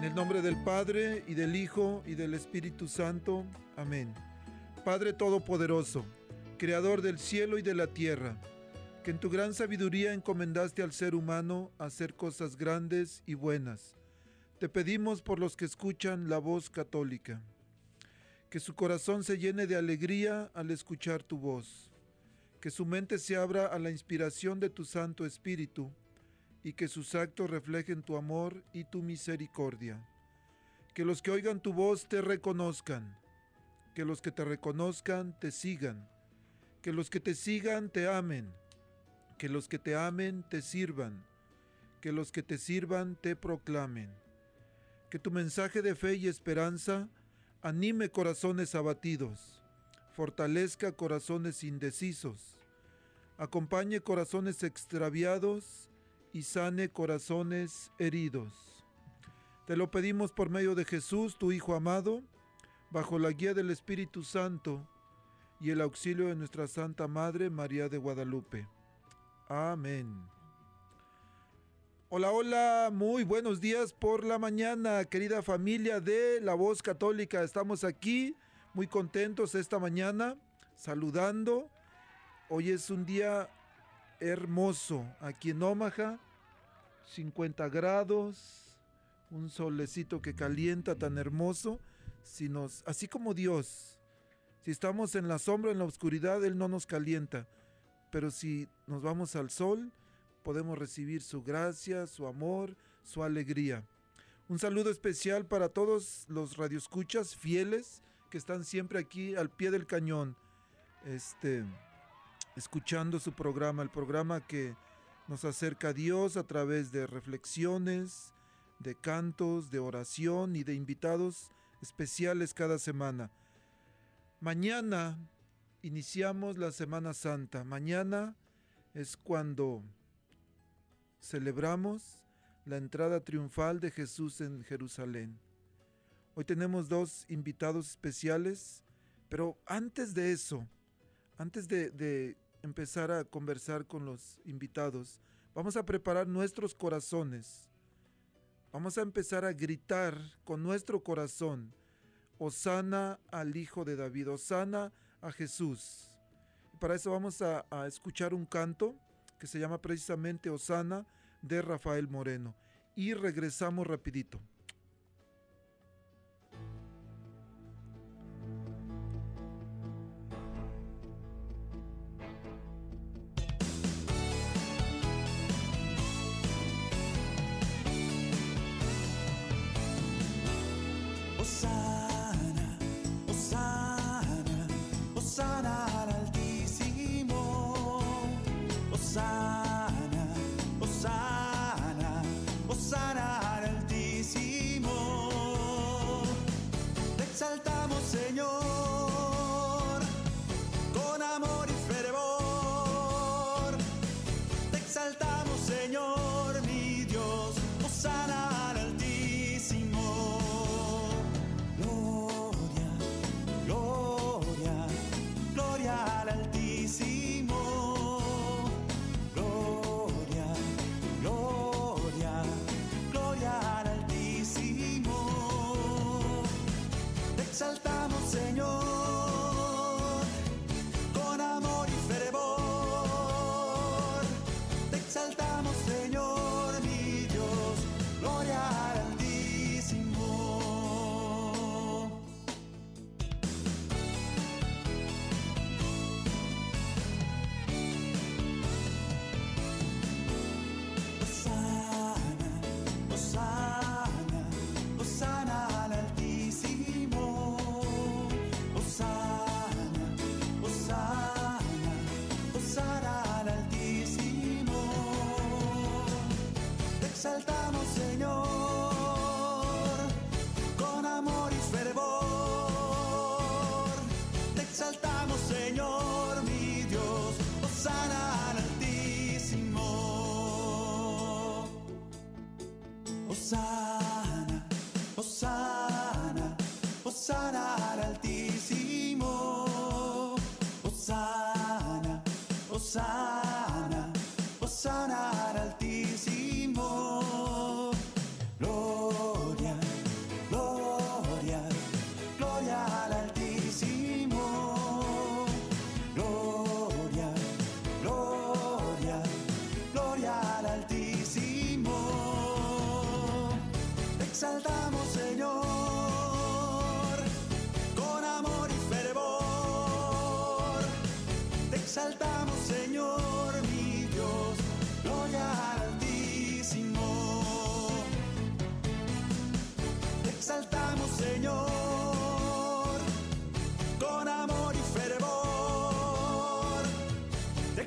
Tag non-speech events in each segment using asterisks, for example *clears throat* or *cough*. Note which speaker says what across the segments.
Speaker 1: En el nombre del Padre y del Hijo y del Espíritu Santo. Amén. Padre Todopoderoso, Creador del cielo y de la tierra, que en tu gran sabiduría encomendaste al ser humano hacer cosas grandes y buenas. Te pedimos por los que escuchan la voz católica, que su corazón se llene de alegría al escuchar tu voz, que su mente se abra a la inspiración de tu Santo Espíritu, y que sus actos reflejen tu amor y tu misericordia. Que los que oigan tu voz te reconozcan, que los que te reconozcan te sigan, que los que te sigan te amen, que los que te amen te sirvan, que los que te sirvan te proclamen. Que tu mensaje de fe y esperanza anime corazones abatidos, fortalezca corazones indecisos, acompañe corazones extraviados y sane corazones heridos. Te lo pedimos por medio de Jesús, tu Hijo amado, bajo la guía del Espíritu Santo y el auxilio de nuestra Santa Madre María de Guadalupe. Amén. Hola, hola, muy buenos días por la mañana, querida familia de La Voz Católica. Estamos aquí muy contentos esta mañana, saludando. Hoy es un día hermoso aquí en Omaha, 50 grados, un solecito que calienta tan hermoso, si nos, así como Dios, si estamos en la sombra, en la oscuridad, Él no nos calienta, pero si nos vamos al sol, podemos recibir su gracia, su amor, su alegría. Un saludo especial para todos los radioescuchas fieles que están siempre aquí al pie del cañón. Este escuchando su programa, el programa que nos acerca a Dios a través de reflexiones, de cantos, de oración y de invitados especiales cada semana. Mañana iniciamos la Semana Santa. Mañana es cuando celebramos la entrada triunfal de Jesús en Jerusalén. Hoy tenemos dos invitados especiales, pero antes de eso, antes de, empezar a conversar con los invitados, vamos a preparar nuestros corazones. Vamos a empezar a gritar con nuestro corazón, Osana al Hijo de David, Osana a Jesús. Y para eso vamos a, a escuchar un canto que se llama precisamente Osana de Rafael Moreno. Y regresamos rapidito.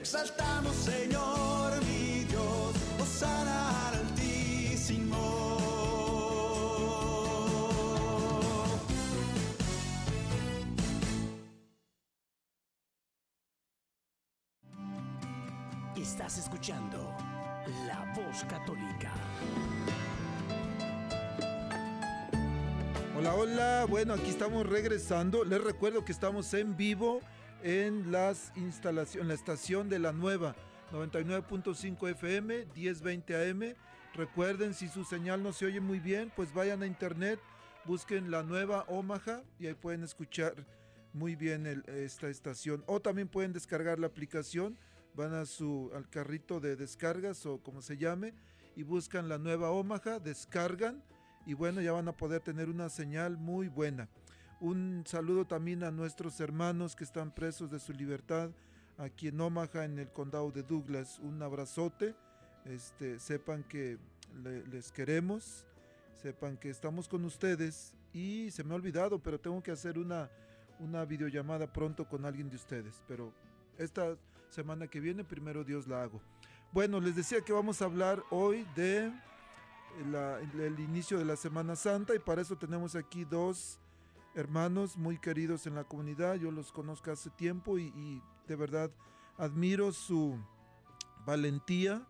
Speaker 2: Exaltamos, Señor, mi Dios, Osana al altísimo.
Speaker 3: Estás escuchando La Voz Católica.
Speaker 1: Hola, hola. Bueno, aquí estamos regresando. Les recuerdo que estamos en vivo en las instalaciones, en la estación de la nueva 99.5 FM, 1020 AM. Recuerden, si su señal no se oye muy bien, pues vayan a internet, busquen la nueva Omaha y ahí pueden escuchar muy bien esta estación. O también pueden descargar la aplicación, van a su al carrito de descargas o como se llame y buscan la nueva Omaha, descargan y bueno, ya van a poder tener una señal muy buena. Un saludo también a nuestros hermanos que están presos de su libertad aquí en Omaha, en el condado de Douglas. Un abrazote. Este, sepan que le- les queremos, sepan que estamos con ustedes y se me ha olvidado, pero tengo que hacer una, una videollamada pronto con alguien de ustedes. Pero esta semana que viene, primero Dios la hago. Bueno, les decía que vamos a hablar hoy de el inicio de la Semana Santa y para eso tenemos aquí dos hermanos muy queridos en la comunidad. Yo los conozco hace tiempo y, y de verdad admiro su valentía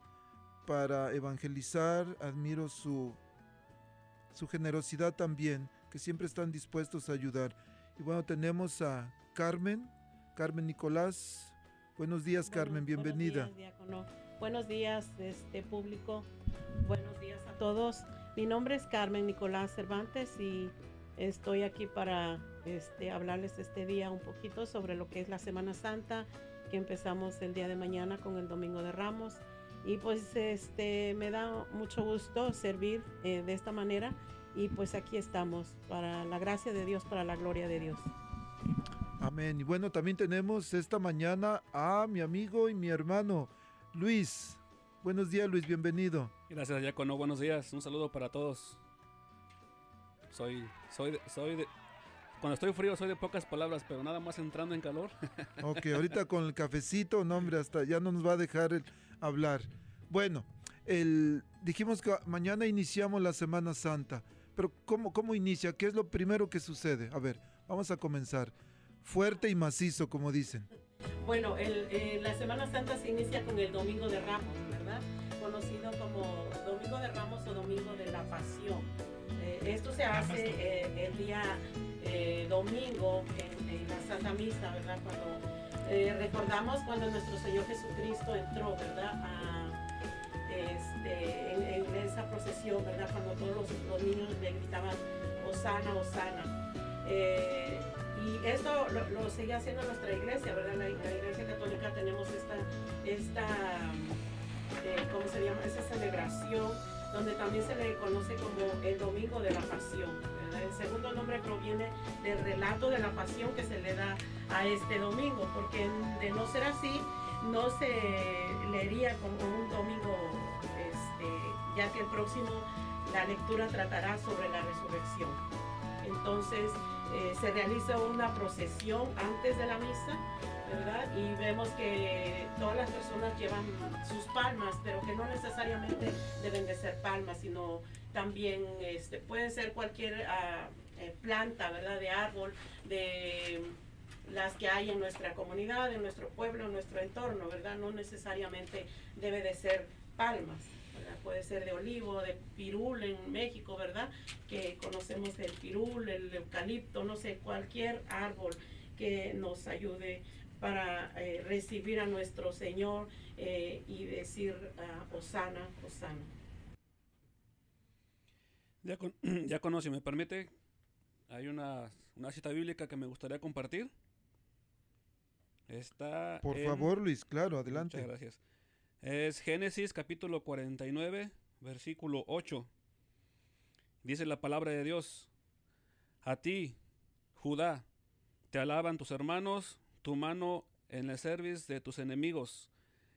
Speaker 1: para evangelizar, admiro su, su generosidad también, que siempre están dispuestos a ayudar. Y bueno, tenemos a Carmen, Carmen Nicolás. Buenos días,
Speaker 4: Bueno,
Speaker 1: Carmen, bienvenida.
Speaker 4: Buenos días, diácono. Buenos días, este público. Buenos días a todos. Mi nombre es Carmen Nicolás Cervantes y estoy aquí para este, hablarles este día un poquito sobre lo que es la Semana Santa, que empezamos el día de mañana con el Domingo de Ramos. Y pues este, me da mucho gusto servir eh, de esta manera y pues aquí estamos para la gracia de Dios, para la gloria de Dios.
Speaker 1: Amén. Y bueno, también tenemos esta mañana a mi amigo y mi hermano Luis. Buenos días, Luis, bienvenido.
Speaker 5: Gracias, Diácono. Buenos días. Un saludo para todos. Soy, soy, de, soy de. Cuando estoy frío soy de pocas palabras, pero nada más entrando en calor. *laughs*
Speaker 1: Ok, ahorita con el cafecito, no hombre, hasta ya no nos va a dejar el hablar. Bueno, el, dijimos que mañana iniciamos la Semana Santa, pero ¿cómo, ¿cómo inicia? ¿Qué es lo primero que sucede? A ver, vamos a comenzar. Fuerte y macizo, como dicen.
Speaker 4: Bueno, el, eh, la Semana Santa se inicia con el Domingo de Ramos, esto se hace eh, el día eh, domingo en, en la Santa Misa, ¿verdad? Cuando eh, recordamos cuando nuestro Señor Jesucristo entró, ¿verdad? A, este, en, en esa procesión, ¿verdad? Cuando todos los, los niños le gritaban, Osana, Osana. Eh, y esto lo, lo sigue haciendo nuestra iglesia, ¿verdad? La, la iglesia católica tenemos esta, esta eh, ¿cómo se llama? Esa celebración donde también se le conoce como el Domingo de la Pasión. El segundo nombre proviene del relato de la pasión que se le da a este domingo, porque de no ser así, no se leería como un domingo, este, ya que el próximo, la lectura tratará sobre la resurrección. Entonces, eh, se realiza una procesión antes de la misa, ¿verdad? Y vemos que todas las personas llevan sus palmas, pero que no necesariamente deben de ser palmas, sino también este, puede ser cualquier ah, eh, planta, ¿verdad? De árbol, de las que hay en nuestra comunidad, en nuestro pueblo, en nuestro entorno, ¿verdad? No necesariamente debe de ser palmas. ¿Verdad? Puede ser de olivo, de pirul en México, ¿verdad? Que conocemos el pirul, el eucalipto, no sé, cualquier árbol que nos ayude para eh, recibir a nuestro Señor eh, y decir uh, Osana, Osana.
Speaker 5: Diácono, *clears throat* Diácono, si me permite, hay una, una cita bíblica que me gustaría compartir. Está
Speaker 1: Por
Speaker 5: en-
Speaker 1: favor, Luis, claro, adelante.
Speaker 5: Muchas gracias. Es Génesis capítulo 49, versículo 8. Dice la palabra de Dios, a ti, Judá, te alaban tus hermanos, tu mano en el servicio de tus enemigos.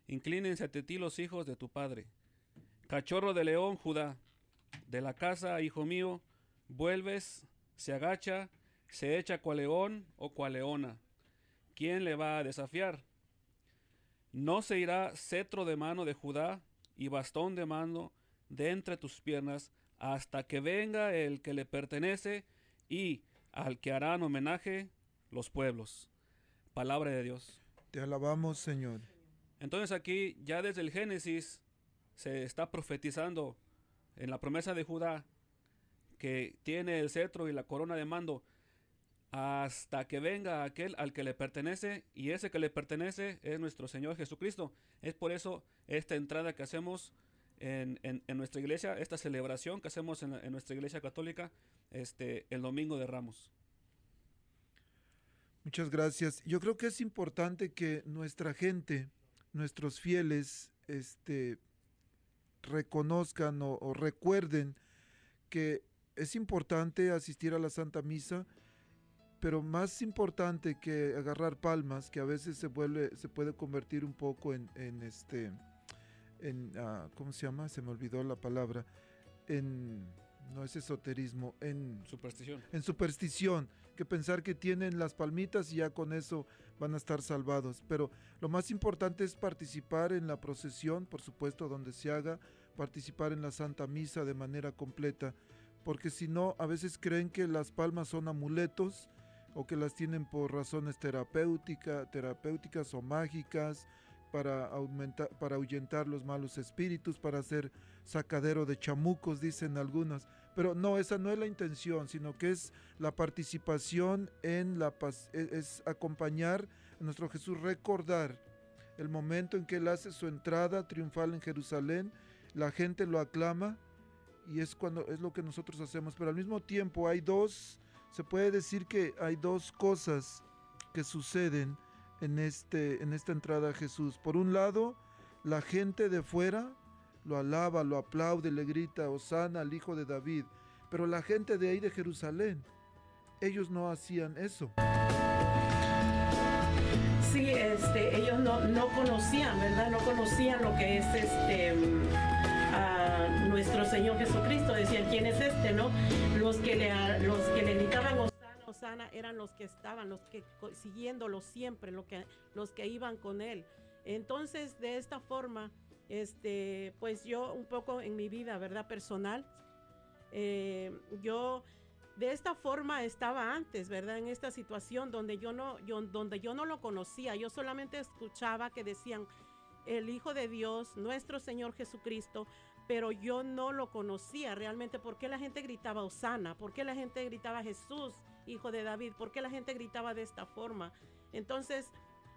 Speaker 5: Inclínense ante ti los hijos de tu padre. Cachorro de león, Judá, de la casa, hijo mío, vuelves, se agacha, se echa cual león o cual leona. ¿Quién le va a desafiar? No se irá cetro de mano de Judá y bastón de mano de entre tus piernas hasta que venga el que le pertenece y al que harán homenaje los pueblos. Palabra de Dios.
Speaker 1: Te alabamos, Señor.
Speaker 5: Entonces aquí ya desde el Génesis se está profetizando en la promesa de Judá que tiene el cetro y la corona de mando hasta que venga aquel al que le pertenece y ese que le pertenece es nuestro Señor Jesucristo. Es por eso esta entrada que hacemos en, nuestra iglesia, esta celebración que hacemos en, en, nuestra iglesia católica este, el domingo de Ramos.
Speaker 1: Muchas gracias. Yo creo que es importante que nuestra gente, nuestros fieles, este, reconozcan o, recuerden que es importante asistir a la Santa Misa, pero más importante que agarrar palmas, que a veces se vuelve, se puede convertir un poco en, este, en, ah, ¿cómo se llama? Se me olvidó la palabra, en, no es esoterismo, en
Speaker 5: superstición.
Speaker 1: En superstición que pensar que tienen las palmitas y ya con eso van a estar salvados. Pero lo más importante es participar en la procesión, por supuesto, donde se haga, participar en la Santa Misa de manera completa, porque si no, a veces creen que las palmas son amuletos o que las tienen por razones terapéuticas, terapéuticas o mágicas para, aumentar, para ahuyentar los malos espíritus, para hacer sacadero de chamucos, dicen algunas. Pero no, esa no es la intención, sino que es la participación en la paz, e, es, acompañar a nuestro Jesús, recordar el momento en que Él hace su entrada triunfal en Jerusalén, la gente lo aclama y es cuando es lo que nosotros hacemos. Pero al mismo tiempo hay dos, se puede decir que hay dos cosas que suceden en, este, en esta entrada a Jesús. Por un lado, la gente de fuera lo alaba, lo aplaude, le grita, Osana al hijo de David. Pero la gente de ahí de Jerusalén, ellos no hacían eso.
Speaker 4: Sí, este, ellos no, no conocían, ¿verdad? No conocían lo que es este nuestro Señor Jesucristo. Decían, ¿quién es este, no? Los que le, los que le gritaban Osana, Osana eran los que estaban, los que siguiéndolo siempre, los que, los que iban con él. Entonces, de esta forma, este, pues yo un poco en mi vida, ¿verdad? Personal, eh, yo de esta forma estaba antes, ¿verdad? En esta situación donde yo no, yo, donde yo no lo conocía, yo solamente escuchaba que decían el Hijo de Dios, nuestro Señor Jesucristo, pero yo no lo conocía realmente. ¿Por qué la gente gritaba Osana? ¿Por qué la gente gritaba Jesús, Hijo de David? ¿Por qué la gente gritaba de esta forma? Entonces,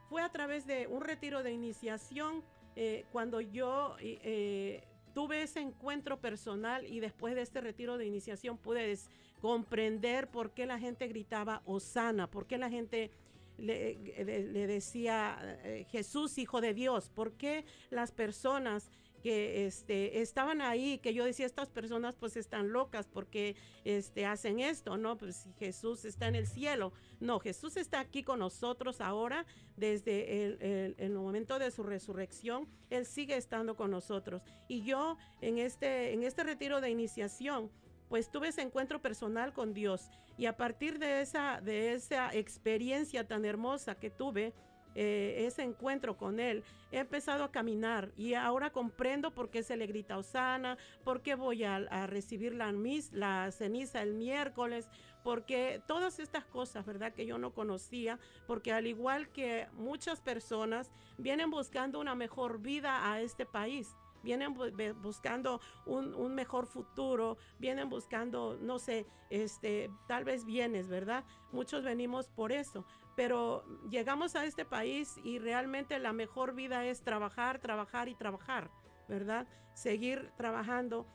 Speaker 4: fue a través de un retiro de iniciación eh, cuando yo eh, tuve ese encuentro personal y después de este retiro de iniciación pude comprender por qué la gente gritaba Osana, por qué la gente le, le decía eh, Jesús, hijo de Dios, por qué las personas que este, estaban ahí, que yo decía, estas personas pues están locas porque este, hacen esto, ¿no? Pues Jesús está en el cielo. No, Jesús está aquí con nosotros ahora, desde el, el, momento de su resurrección, Él sigue estando con nosotros. Y yo en este, en este retiro de iniciación, pues tuve ese encuentro personal con Dios. Y a partir de esa, de esa experiencia tan hermosa que tuve, eh, ese encuentro con Él, he empezado a caminar y ahora comprendo por qué se le grita Osana, por qué voy a, recibir la, mis, la ceniza el miércoles, porque todas estas cosas, ¿verdad? Que yo no conocía, porque al igual que muchas personas vienen buscando una mejor vida a este país vienen buscando un, un, mejor futuro, vienen buscando, no sé, este, tal vez bienes, ¿verdad? Muchos venimos por eso, pero llegamos a este país y realmente la mejor vida es trabajar, trabajar y trabajar, ¿verdad? Seguir trabajando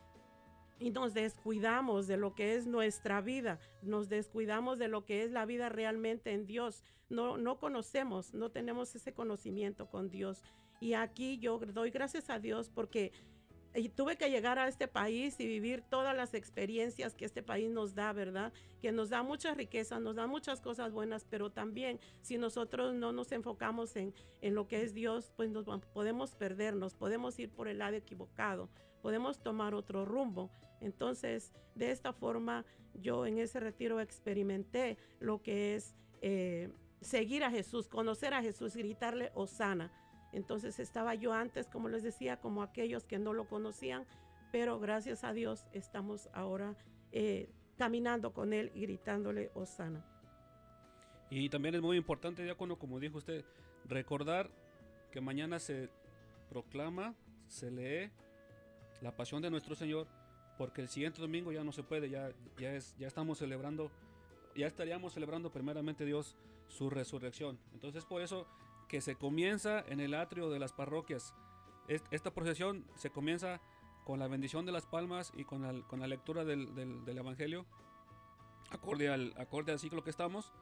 Speaker 4: y nos descuidamos de lo que es nuestra vida, nos descuidamos de lo que es la vida realmente en Dios. No, no conocemos, no tenemos ese conocimiento con Dios. Y aquí yo doy gracias a Dios porque y tuve que llegar a este país y vivir todas las experiencias que este país nos da, ¿verdad? Que nos da mucha riqueza, nos da muchas cosas buenas, pero también si nosotros no nos enfocamos en, en lo que es Dios, pues nos podemos perdernos, podemos ir por el lado equivocado, podemos tomar otro rumbo. Entonces, de esta forma, yo en ese retiro experimenté lo que es eh, seguir a Jesús, conocer a Jesús, gritarle, Osana entonces estaba yo antes, como les decía, como aquellos que no lo conocían, pero gracias a Dios estamos ahora eh, caminando con Él y gritándole Osana.
Speaker 5: Y también es muy importante, diácono, como dijo usted, recordar que mañana se proclama, se lee la pasión de nuestro Señor, porque el siguiente domingo ya no se puede, ya, ya, es, ya estamos celebrando, ya estaríamos celebrando primeramente Dios su resurrección. Entonces por eso que se comienza en el atrio de las parroquias. Esta procesión se comienza con la bendición de las palmas y con la, con la lectura del, del, Evangelio, acorde al, acorde al ciclo que estamos.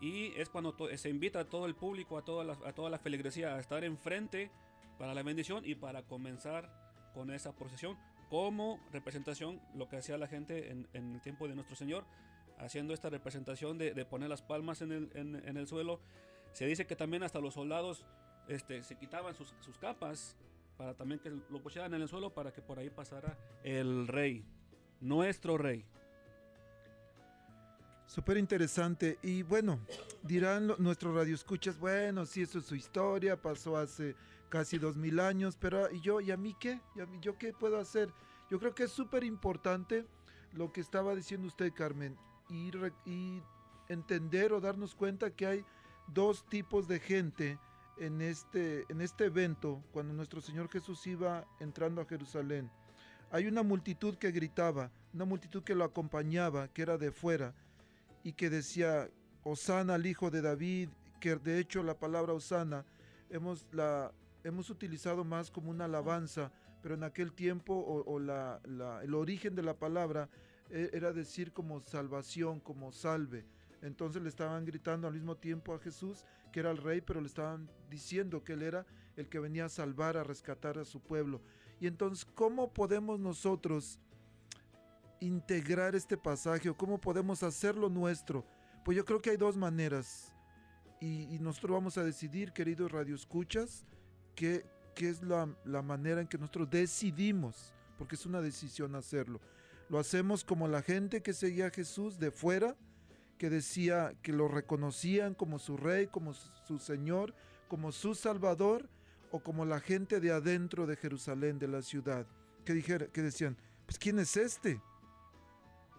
Speaker 5: Y es cuando se invita a todo el público, a toda, la, a toda la feligresía a estar enfrente para la bendición y para comenzar con esa procesión como representación, lo que hacía la gente en, el tiempo de nuestro Señor, haciendo esta representación de, poner las palmas en el, en el suelo, se dice que también hasta los soldados este, se quitaban sus, capas para también que lo pusieran en el suelo para que por ahí pasara el rey, nuestro rey.
Speaker 1: Súper interesante. Y bueno, dirán nuestros radioescuchas, bueno, sí, eso es su historia, pasó hace casi dos mil años, pero ¿y yo? ¿Y a mí qué? ¿Y a mí, yo qué puedo hacer? Yo creo que es súper importante lo que estaba diciendo usted, Carmen, y, y entender o darnos cuenta que hay dos tipos de gente en este, en este evento, cuando nuestro Señor Jesús iba entrando a Jerusalén. Hay una multitud que gritaba, una multitud que lo acompañaba, que era de fuera, y que decía, Osana al Hijo de David, que de hecho la palabra Osana hemos, la, hemos utilizado más como una alabanza, pero en aquel tiempo o, la, el origen de la palabra e, era decir como salvación, como salve. Entonces le estaban gritando al mismo tiempo a Jesús que era el rey, pero le estaban diciendo que él era el que venía a salvar, a rescatar a su pueblo. Y entonces, ¿cómo podemos nosotros integrar este pasaje o cómo podemos hacerlo nuestro? Pues yo creo que hay dos maneras. Y, nosotros vamos a decidir, queridos radioescuchas, qué, qué es la, la manera en que nosotros decidimos, porque es una decisión hacerlo. Lo hacemos como la gente que seguía a Jesús de fuera, que decía que lo reconocían como su rey, como su señor, como su salvador, o como la gente de adentro de Jerusalén, de la ciudad, que, dijera, que decían, pues ¿quién es este?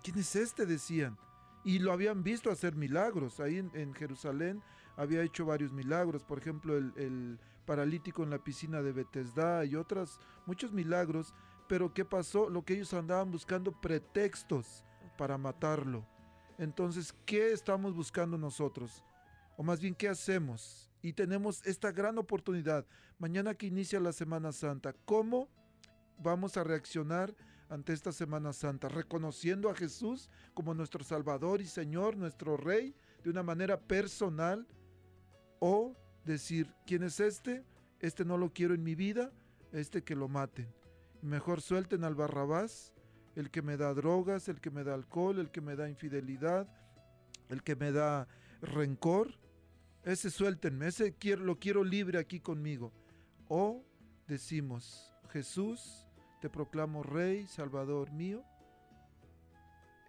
Speaker 1: ¿Quién es este? decían. Y lo habían visto hacer milagros. Ahí en, Jerusalén había hecho varios milagros, por ejemplo, el, el paralítico en la piscina de Bethesda y otros, muchos milagros. Pero ¿qué pasó? Lo que ellos andaban buscando pretextos para matarlo. Entonces, ¿qué estamos buscando nosotros? O más bien, ¿qué hacemos? Y tenemos esta gran oportunidad, mañana que inicia la Semana Santa, ¿cómo vamos a reaccionar ante esta Semana Santa? Reconociendo a Jesús como nuestro Salvador y Señor, nuestro Rey, de una manera personal, o decir, ¿quién es este? Este no lo quiero en mi vida, este que lo maten. Mejor suelten al Barrabás el que me da drogas, el que me da alcohol, el que me da infidelidad, el que me da rencor. Ese suéltenme, ese lo quiero libre aquí conmigo. O decimos, Jesús, te proclamo Rey, Salvador mío.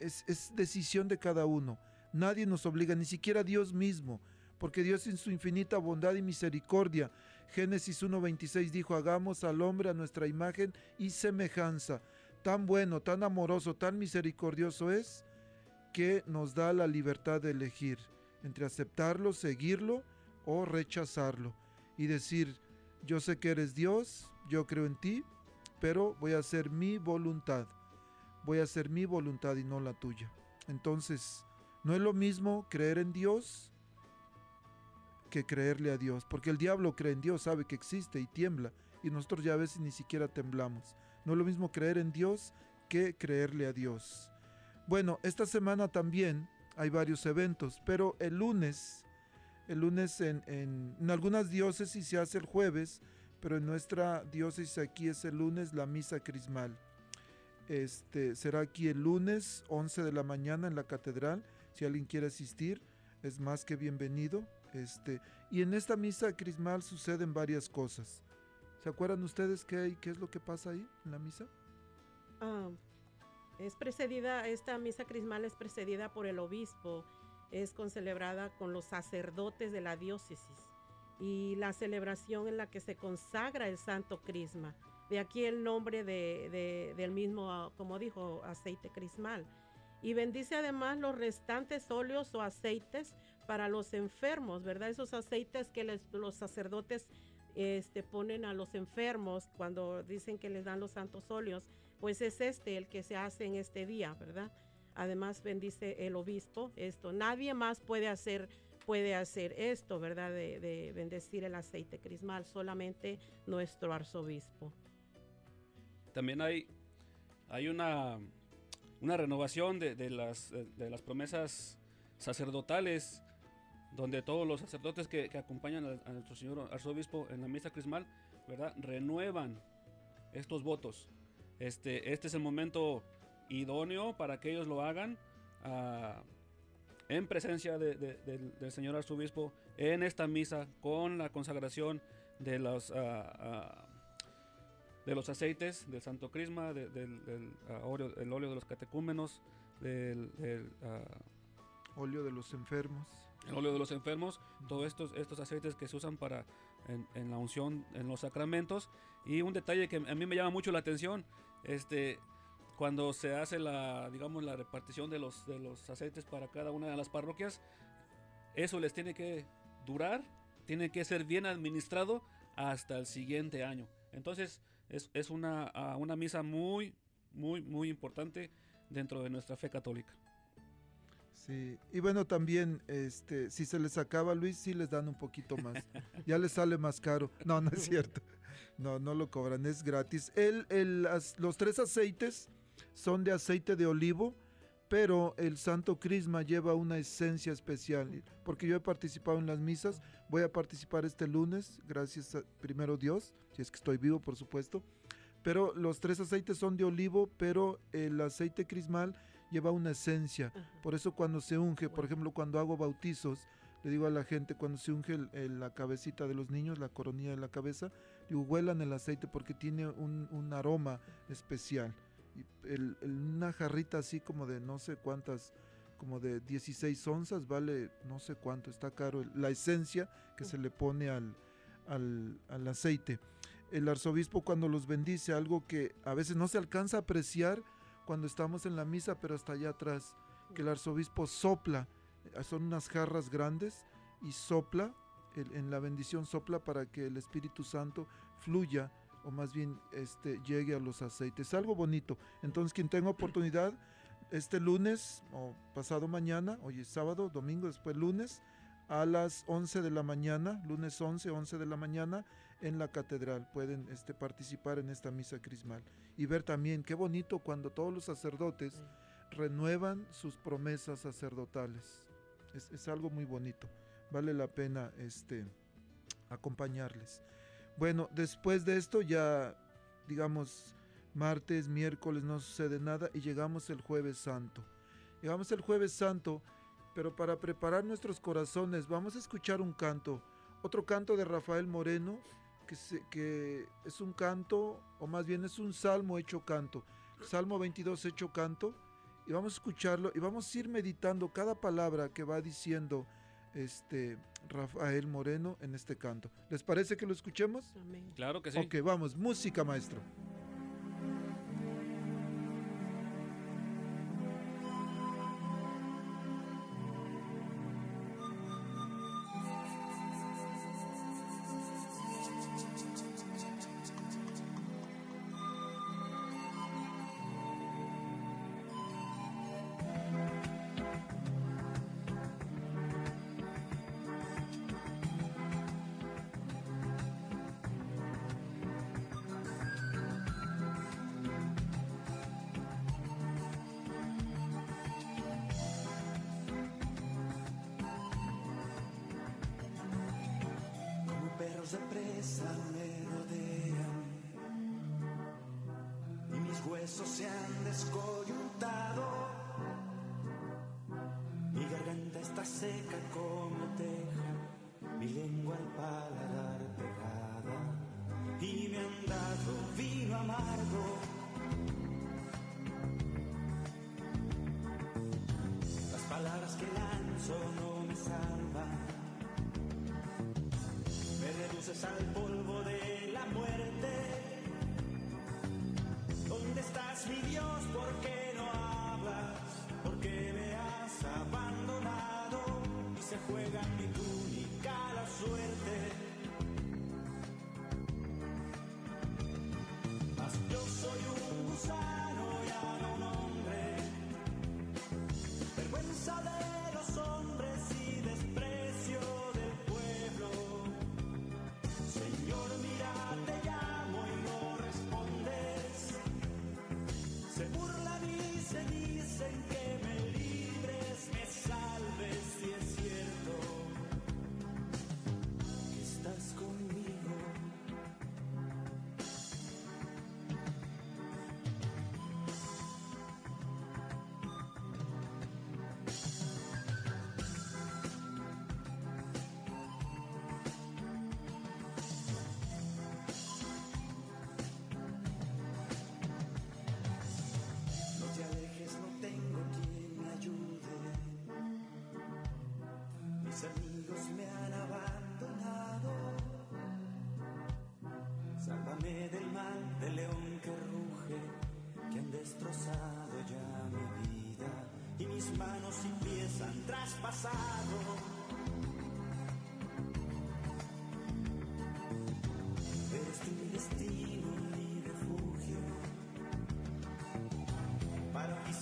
Speaker 1: Es, es decisión de cada uno. Nadie nos obliga, ni siquiera Dios mismo, porque Dios en su infinita bondad y misericordia, Génesis 1.26 dijo, hagamos al hombre a nuestra imagen y semejanza tan bueno, tan amoroso, tan misericordioso es que nos da la libertad de elegir entre aceptarlo, seguirlo o rechazarlo y decir, yo sé que eres Dios, yo creo en ti, pero voy a hacer mi voluntad, voy a hacer mi voluntad y no la tuya. Entonces, no es lo mismo creer en Dios que creerle a Dios, porque el diablo cree en Dios, sabe que existe y tiembla, y nosotros ya a veces ni siquiera temblamos. No es lo mismo creer en Dios que creerle a Dios. Bueno, esta semana también hay varios eventos, pero el lunes, el lunes en, algunas diócesis se hace el jueves, pero en nuestra diócesis aquí es el lunes la misa crismal. Este, será aquí el lunes 11 de la mañana en la catedral. Si alguien quiere asistir, es más que bienvenido. Este, y en esta misa crismal suceden varias cosas. ¿Se acuerdan ustedes qué, qué es lo que pasa ahí en la misa?
Speaker 4: Ah, es precedida, esta misa crismal es precedida por el obispo, es concelebrada con los sacerdotes de la diócesis y la celebración en la que se consagra el santo crisma. De aquí el nombre de, del mismo, como dijo, aceite crismal. Y bendice además los restantes óleos o aceites para los enfermos, ¿verdad? Esos aceites que los sacerdotes este, ponen a los enfermos cuando dicen que les dan los santos óleos, pues es este el que se hace en este día, ¿verdad? Además bendice el obispo esto. Nadie más puede hacer puede hacer esto, ¿verdad? De, de bendecir el aceite crismal, solamente nuestro arzobispo.
Speaker 5: También hay, hay una, una renovación de, de, las, de las promesas sacerdotales, donde todos los sacerdotes que, acompañan a, nuestro señor arzobispo en la misa crismal, ¿verdad? Renuevan estos votos. Este, este es el momento idóneo para que ellos lo hagan uh, en presencia de, de, de, del señor arzobispo en esta misa con la consagración de los uh, de los aceites del Santo Crisma, de, del, óleo, el óleo de los catecúmenos, del, del
Speaker 1: óleo de los enfermos.
Speaker 5: El óleo de los enfermos, todos estos, estos aceites que se usan para en, en, la unción, en los sacramentos. Y un detalle que a mí me llama mucho la atención, este, cuando se hace la, digamos, la repartición de los, de los aceites para cada una de las parroquias, eso les tiene que durar, tiene que ser bien administrado hasta el siguiente año. Entonces, es, es una, uh, una misa muy, muy, muy importante dentro de nuestra fe católica.
Speaker 1: Sí, y bueno, también, este, si se les acaba, Luis, sí les dan un poquito más. *laughs* ya les sale más caro. No, no es cierto. No, no lo cobran, es gratis. El, el, los tres aceites son de aceite de olivo, pero el Santo Crisma lleva una esencia especial. Porque yo he participado en las misas, voy a participar este lunes, gracias a primero Dios, si es que estoy vivo, por supuesto. Pero los tres aceites son de olivo, pero el aceite crismal lleva una esencia. Por eso cuando se unge, por ejemplo, cuando hago bautizos, le digo a la gente, cuando se unge el, el, la cabecita de los niños, la coronilla de la cabeza, digo, huelan el aceite porque tiene un, un aroma especial. Y el, una jarrita así como de no sé cuántas, como de 16 onzas, vale no sé cuánto, está caro la esencia que se le pone al, al, al aceite. El arzobispo cuando los bendice, algo que a veces no se alcanza a apreciar, cuando estamos en la misa, pero hasta allá atrás, que el arzobispo sopla, son unas jarras grandes y sopla, en la bendición sopla para que el Espíritu Santo fluya o más bien este, llegue a los aceites. Algo bonito. Entonces, quien tenga oportunidad, este lunes o pasado mañana, hoy es sábado, domingo, después lunes, a las 11 de la mañana, lunes 11, 11 de la mañana, en la catedral. Pueden este, participar en esta misa crismal y ver también qué bonito cuando todos los sacerdotes renuevan sus promesas sacerdotales. Es, es, algo muy bonito. Vale la pena este, acompañarles. Bueno, después de esto ya, digamos, martes, miércoles no sucede nada y llegamos el jueves santo. Llegamos el jueves santo, pero para preparar nuestros corazones vamos a escuchar un canto, otro canto de Rafael Moreno, que, se, que, es un canto, o más bien es un salmo hecho canto. Salmo 22 hecho canto. Y vamos a escucharlo y vamos a ir meditando cada palabra que va diciendo este Rafael Moreno en este canto. ¿Les parece que lo escuchemos?
Speaker 4: Amén.
Speaker 5: Claro que sí.
Speaker 1: Ok, vamos, música maestro.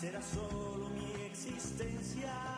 Speaker 2: Será solo mi existencia.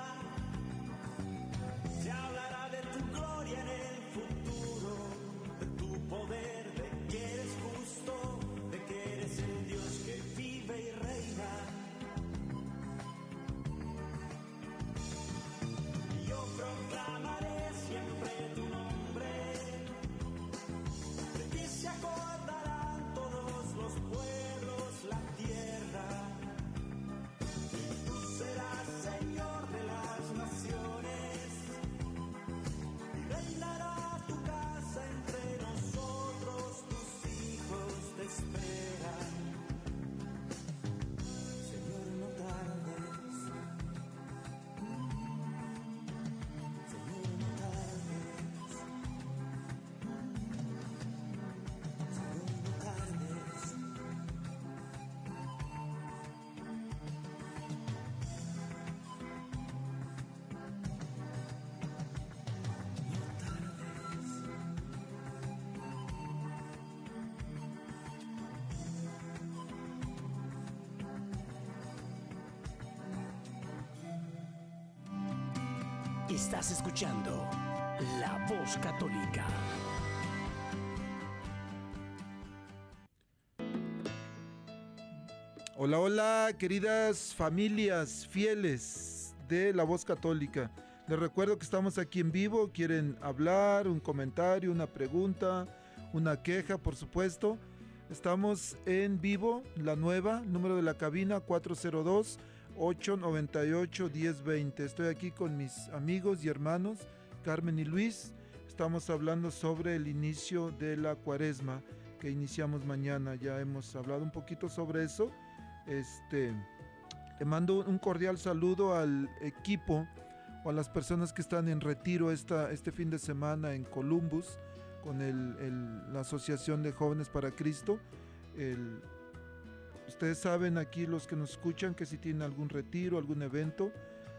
Speaker 3: Estás escuchando La Voz Católica.
Speaker 1: Hola, hola, queridas familias fieles de la voz católica. Les recuerdo que estamos aquí en vivo. Quieren hablar, un comentario, una pregunta, una queja, por supuesto. Estamos en vivo, la nueva, número de la cabina 402 898 1020. Estoy aquí con mis amigos y hermanos Carmen y Luis. Estamos hablando sobre el inicio de la cuaresma que iniciamos mañana. Ya hemos hablado un poquito sobre eso. Este, le mando un cordial saludo al equipo o a las personas que están en retiro esta, este fin de semana en Columbus con el- la Asociación de Jóvenes para Cristo. El- ustedes saben aquí los que nos escuchan que si tienen algún retiro, algún evento,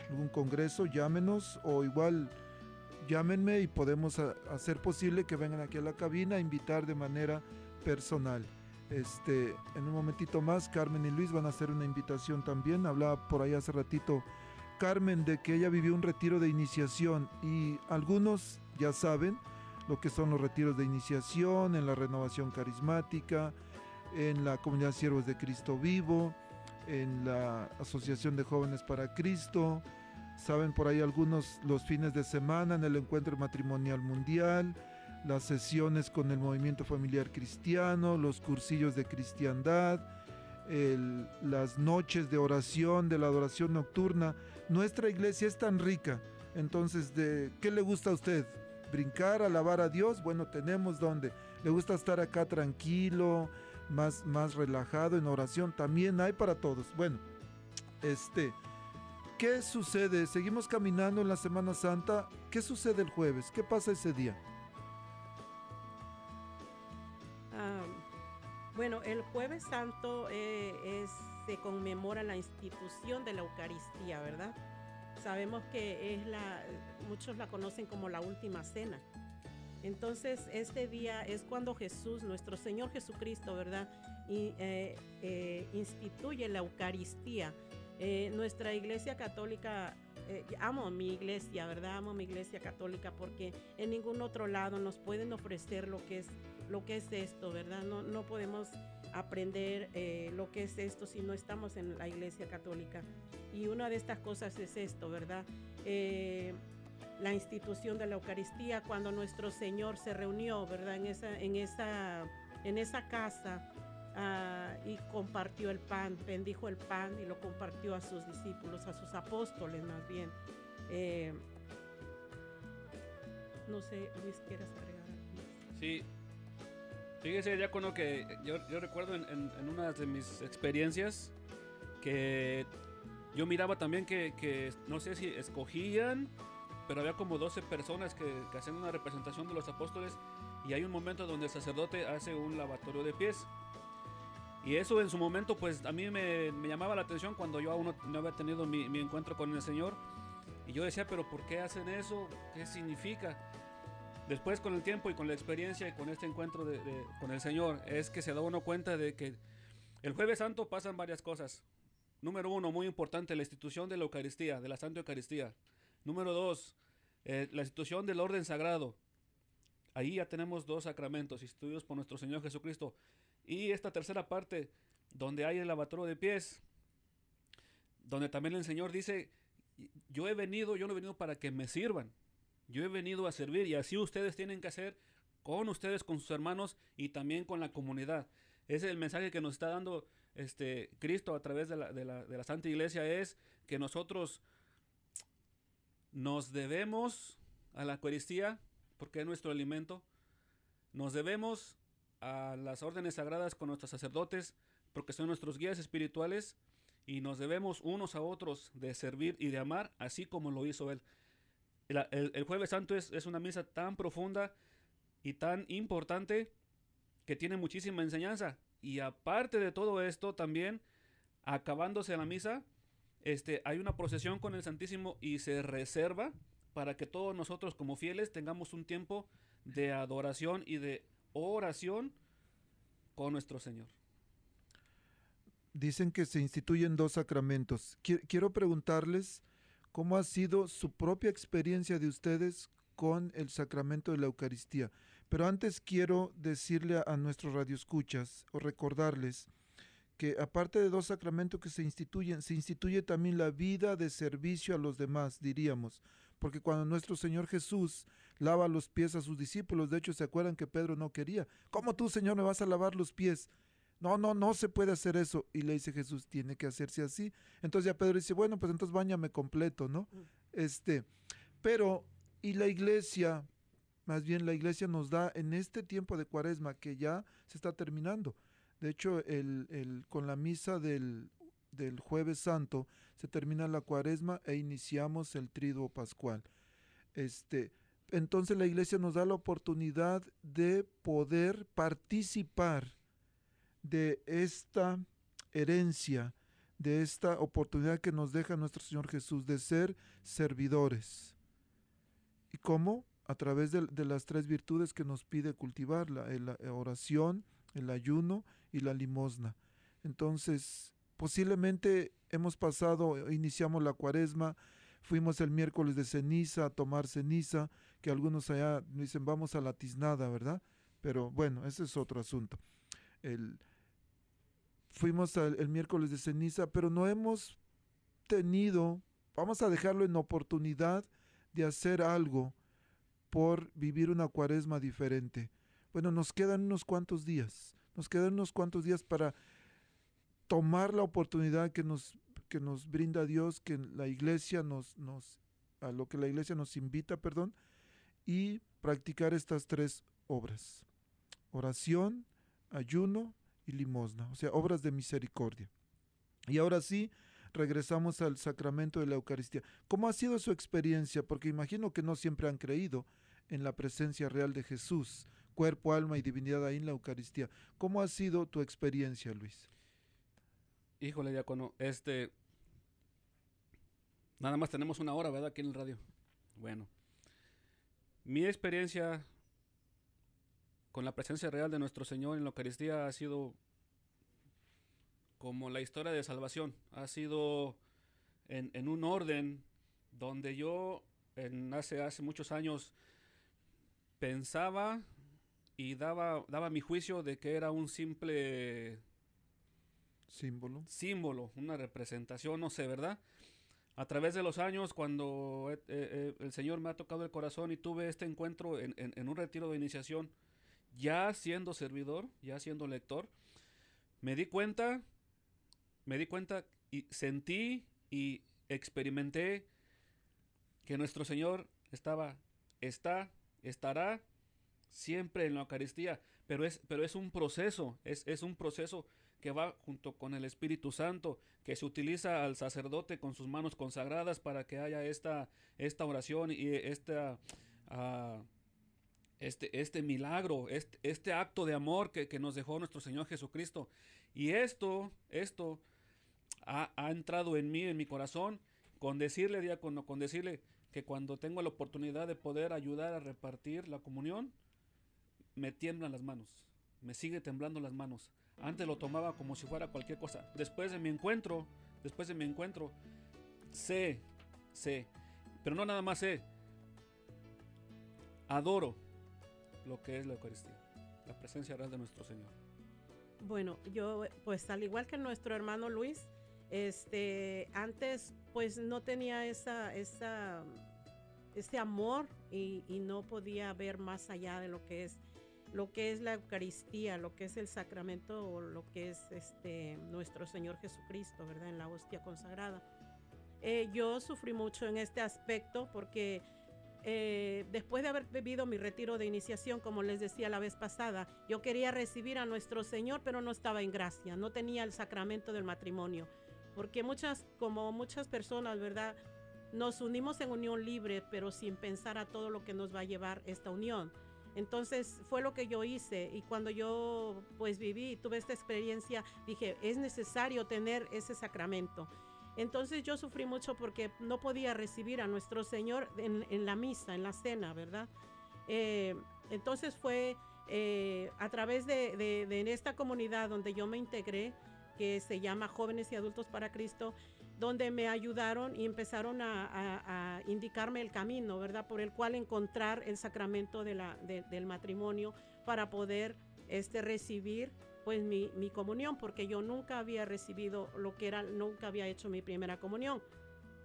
Speaker 1: algún congreso, llámenos o igual llámenme y podemos hacer posible que vengan aquí a la cabina a invitar de manera personal. Este, en un momentito más, Carmen y Luis van a hacer una invitación también. Hablaba por ahí hace ratito Carmen de que ella vivió un retiro de iniciación y algunos ya saben lo que son los retiros de iniciación en la renovación carismática, en la comunidad Siervos de Cristo Vivo, en la Asociación de Jóvenes para Cristo. Saben por ahí algunos los fines de semana en el Encuentro Matrimonial Mundial, las sesiones con el Movimiento Familiar Cristiano, los cursillos de cristiandad, el- las noches de oración, de la adoración nocturna. Nuestra iglesia es tan rica. Entonces, de, ¿qué le gusta a usted? ¿Brincar, alabar a Dios? Bueno, tenemos donde. ¿Le gusta estar acá tranquilo, más, más relajado en oración? También hay para todos. Bueno, este, ¿qué sucede? Seguimos caminando en la Semana Santa. ¿Qué sucede el jueves? ¿Qué pasa ese día?
Speaker 4: Bueno, el jueves santo eh, es, se conmemora la institución de la Eucaristía, ¿verdad? Sabemos que es la, muchos la conocen como la última cena. Entonces, este día es cuando Jesús, nuestro Señor Jesucristo, ¿verdad? Eh, eh, instituye la Eucaristía. Eh, nuestra iglesia católica, amo mi iglesia, ¿verdad? Amo mi iglesia católica porque en ningún otro lado nos pueden ofrecer lo que es lo que es esto, ¿verdad? No, no podemos aprender lo que es esto si no estamos en la iglesia católica. Y una de estas cosas es esto, ¿verdad? La institución de la Eucaristía, cuando nuestro Señor se reunió, ¿verdad? En esa, en esa, en esa casa ah, y compartió el pan, bendijo el pan y lo compartió a sus discípulos, a sus apóstoles más bien. Eh, no sé, Luis, ¿quieres agregar algo?
Speaker 5: Sí. Fíjese, diácono, que yo, yo recuerdo en, en- en una de mis experiencias que yo miraba también que, que no sé si escogían, pero había como 12 personas que, que hacían una representación de los apóstoles y hay un momento donde el sacerdote hace un lavatorio de pies. Y eso en su momento, pues a mí me, me llamaba la atención cuando yo aún no, había tenido mi, mi encuentro con el Señor. Y yo decía, pero ¿por qué hacen eso? ¿Qué significa? Después con el tiempo y con la experiencia y con este encuentro de- de- con el Señor, es que se da uno cuenta de que el jueves santo pasan varias cosas. Número uno, muy importante, la institución de la Eucaristía, de la Santa Eucaristía. Número dos, eh, la institución del orden sagrado. Ahí ya tenemos dos sacramentos instituidos por nuestro Señor Jesucristo. Y esta tercera parte, donde hay el lavatorio de pies, donde también el Señor dice, yo he venido, yo no he venido para que me sirvan. Yo he venido a servir y así ustedes tienen que hacer con ustedes, con sus hermanos y también con la comunidad. Ese es el mensaje que nos está dando este Cristo a través de la, de la- de la Santa Iglesia es que nosotros nos debemos a la Eucaristía porque es nuestro alimento. Nos debemos a las órdenes sagradas con nuestros sacerdotes porque son nuestros guías espirituales y nos debemos unos a otros de servir y de amar así como lo hizo Él. El jueves santo es, es una misa tan profunda y tan importante que tiene muchísima enseñanza. Y aparte de todo esto, también, acabándose la misa, este, hay una procesión con el Santísimo y se reserva para que todos nosotros como fieles tengamos un tiempo de adoración y de oración con nuestro Señor.
Speaker 1: Dicen que se instituyen dos sacramentos. Qui- Quiero preguntarles cómo ha sido su propia experiencia de ustedes con el sacramento de la Eucaristía. Pero antes quiero decirle a nuestros radioescuchas o recordarles que aparte de dos sacramentos que se instituyen, se instituye también la vida de servicio a los demás, diríamos. Porque cuando nuestro Señor Jesús lava los pies a sus discípulos, de hecho se acuerdan que Pedro no quería. ¿Cómo tú, Señor, me vas a lavar los pies? No, no, no se puede hacer eso. Y le dice Jesús, tiene que hacerse así. Entonces ya Pedro dice, bueno, pues entonces bañame completo, ¿no?
Speaker 4: Mm.
Speaker 1: Este, pero, y la iglesia, más bien la iglesia nos da en este tiempo de cuaresma que ya se está terminando. De hecho, el, el- con la misa del, del jueves santo se termina la cuaresma e iniciamos el triduo pascual. Este, entonces la iglesia nos da la oportunidad de poder participar de esta herencia, de esta oportunidad que nos deja nuestro Señor Jesús de ser servidores. ¿Y cómo? A través de, las tres virtudes que nos pide cultivar, la oración, el ayuno y la limosna. Entonces, posiblemente hemos pasado, iniciamos la cuaresma, fuimos el miércoles de ceniza a tomar ceniza, que algunos allá dicen vamos a la tiznada, ¿verdad? Pero bueno, ese es otro asunto. El, fuimos al- el miércoles de ceniza, pero no hemos tenido, vamos a dejarlo en oportunidad de hacer algo por vivir una cuaresma diferente. Bueno, nos quedan unos cuantos días, nos quedan unos cuantos días para tomar la oportunidad que nos, que nos brinda Dios, que la iglesia nos, nos, a lo que la iglesia nos invita, perdón, y practicar estas tres obras. Oración, ayuno y limosna, o sea, obras de misericordia. Y ahora sí, regresamos al sacramento de la Eucaristía. ¿Cómo ha sido su experiencia? Porque imagino que no siempre han creído en la presencia real de Jesús, cuerpo, alma y divinidad ahí en la Eucaristía. ¿Cómo ha sido tu experiencia, Luis?
Speaker 5: Híjole, diácono, este. Nada más tenemos una hora, ¿verdad? Aquí en el radio. Bueno. Mi experiencia con la presencia real de nuestro Señor en la Eucaristía ha sido como la historia de salvación. Ha sido en, en un orden donde yo hace, hace muchos años pensaba y daba, daba mi juicio de que era un simple
Speaker 1: Símbolo.
Speaker 5: símbolo, una representación, no sé, ¿verdad? A través de los años, cuando eh, eh, el Señor me ha tocado el corazón y tuve este encuentro en, en- en un retiro de iniciación, ya siendo servidor, ya siendo lector, me di cuenta, me di cuenta y sentí y experimenté que nuestro Señor estaba, está, estará siempre en la Eucaristía, pero es, pero es un proceso, es, es un proceso que va junto con el Espíritu Santo, que se utiliza al sacerdote con sus manos consagradas para que haya esta, esta oración y esta, ah, este, este milagro, este, este acto de amor que, que nos dejó nuestro Señor Jesucristo. Y esto, esto ha, ha entrado en mí, en mi corazón, con decirle, con decirle que cuando tengo la oportunidad de poder ayudar a repartir la comunión, me tiemblan las manos, me sigue temblando las manos. Antes lo tomaba como si fuera cualquier cosa. Después de mi encuentro, después de mi encuentro, sé, sé, pero no nada más sé, adoro lo que es la Eucaristía, la presencia real de nuestro Señor.
Speaker 4: Bueno, yo pues al igual que nuestro hermano Luis, este antes pues no tenía esa esa ese amor y, y no podía ver más allá de lo que es lo que es la Eucaristía, lo que es el sacramento o lo que es este nuestro Señor Jesucristo, ¿verdad? En la hostia consagrada. Eh, yo sufrí mucho en este aspecto porque eh, después de haber vivido mi retiro de iniciación, como les decía la vez pasada, yo quería recibir a nuestro Señor, pero no estaba en gracia, no tenía el sacramento del matrimonio, porque muchas, como muchas personas, ¿verdad? Nos unimos en unión libre, pero sin pensar a todo lo que nos va a llevar esta unión. Entonces fue lo que yo hice y cuando yo pues viví, tuve esta experiencia, dije, es necesario tener ese sacramento. Entonces yo sufrí mucho porque no podía recibir a nuestro Señor en, en la misa, en la cena, ¿verdad? Eh, entonces fue eh, a través de, de- de esta comunidad donde yo me integré, que se llama Jóvenes y Adultos para Cristo, donde me ayudaron y empezaron a, indicarme el camino, ¿verdad? Por el cual encontrar el sacramento del matrimonio para poder este, recibir pues mi, mi comunión, porque yo nunca había recibido lo que era, nunca había hecho mi primera comunión.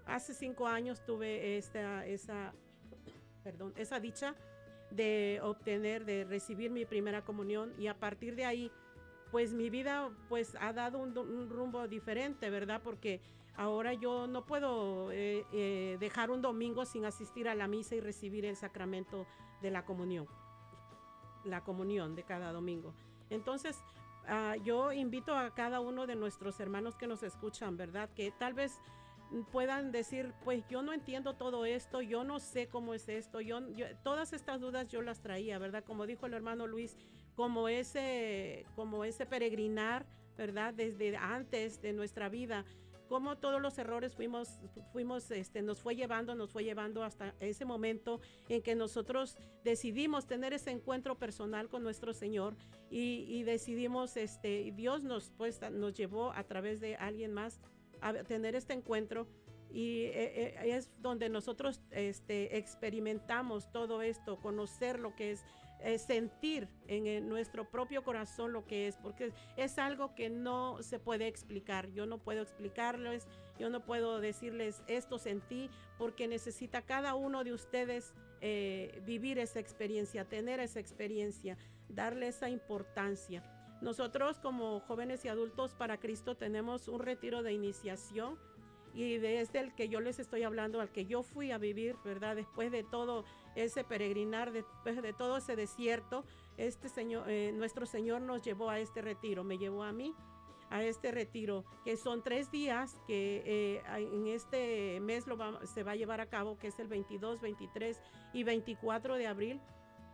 Speaker 4: Hace cinco años tuve esta, esa, perdón, esa dicha de obtener, de recibir mi primera comunión y a partir de ahí, pues mi vida pues ha dado un, un rumbo diferente, ¿verdad? Porque ahora yo no puedo eh, eh, dejar un domingo sin asistir a la misa y recibir el sacramento de la comunión, la comunión de cada domingo. Entonces, ah, yo invito a cada uno de nuestros hermanos que nos escuchan, ¿verdad? Que tal vez puedan decir, pues yo no entiendo todo esto, yo no sé cómo es esto, yo- todas estas dudas yo las traía, ¿verdad? Como dijo el hermano Luis, como ese, como ese peregrinar, ¿verdad? Desde antes de nuestra vida, como todos los errores fuimos, fuimos, este, nos fue llevando, nos fue llevando hasta ese momento en que nosotros decidimos tener ese encuentro personal con nuestro Señor y, y decidimos, este, Dios nos, pues, nos llevó a través de alguien más a tener este encuentro y eh, eh, es donde nosotros este, experimentamos todo esto, conocer lo que es, eh, sentir en, nuestro propio corazón lo que es, porque es algo que no se puede explicar. Yo no puedo explicarles, yo no puedo decirles esto sentí, porque necesita cada uno de ustedes eh, vivir esa experiencia, tener esa experiencia, darle esa importancia. Nosotros como jóvenes y adultos para Cristo tenemos un retiro de iniciación y de este el que yo les estoy hablando, al que yo fui a vivir, ¿verdad? Después de todo ese peregrinar, después de todo ese desierto, este Señor, eh, nuestro Señor nos llevó a este retiro, me llevó a mí a este retiro, que son tres días que eh, en este mes lo se va a llevar a cabo, que es el 22, 23 y 24 de abril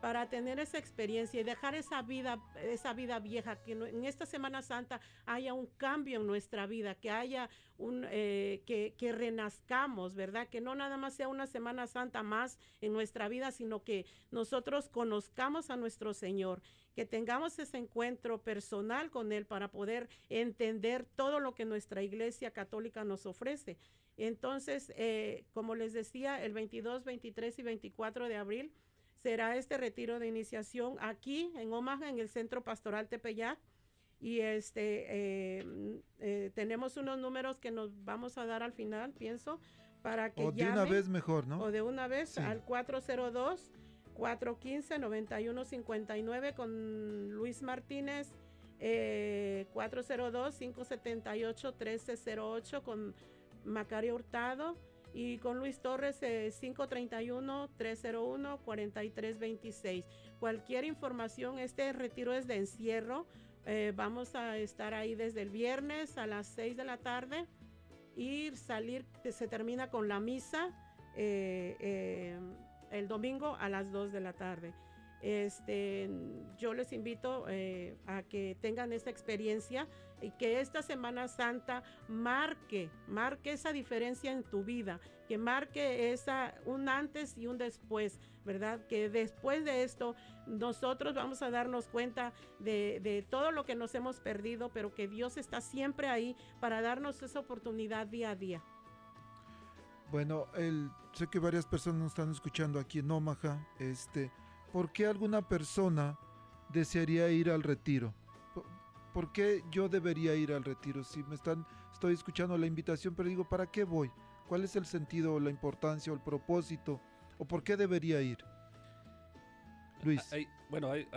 Speaker 4: para tener esa experiencia y dejar esa vida, esa vida vieja, que en esta Semana Santa haya un cambio en nuestra vida, que haya un, eh, que, renazcamos, ¿verdad? Que no nada más sea una Semana Santa más en nuestra vida, sino que nosotros conozcamos a nuestro Señor, que tengamos ese encuentro personal con Él para poder entender todo lo que nuestra Iglesia Católica nos ofrece. Entonces, eh, como les decía, el 22, 23 y 24 de abril, será este retiro de iniciación aquí en Omaha, en el Centro Pastoral Tepeyac. Y este eh, eh, tenemos unos números que nos vamos a dar al final, pienso, para que
Speaker 1: o de una vez mejor, ¿no?
Speaker 4: O de una vez al 402 415 9159 con Luis Martínez. 402 578 1308 con Macario Hurtado y con Luis Torres 531-301-4326. Eh, Cualquier información, este retiro es de encierro. Eh, vamos a estar ahí desde el viernes a las 6 de la tarde y salir, se termina con la misa eh, el domingo a las 2 de la tarde. Este, yo les invito a que tengan esta experiencia y que esta Semana Santa marque, marque esa diferencia en tu vida, que marque esa un antes y un después, ¿verdad? Que después de esto nosotros vamos a darnos cuenta de, de todo lo que nos hemos perdido, pero que Dios está siempre ahí para darnos esa oportunidad día a día.
Speaker 1: Bueno, sé que varias personas nos están escuchando aquí en Omaha. Este, ¿Por qué alguna persona desearía ir al retiro? ¿por qué yo debería ir al retiro? Si me están, estoy escuchando la invitación, pero digo, ¿para qué voy? ¿Cuál es el sentido, la importancia el propósito? ¿O por qué debería ir? Luis.
Speaker 5: bueno, hay,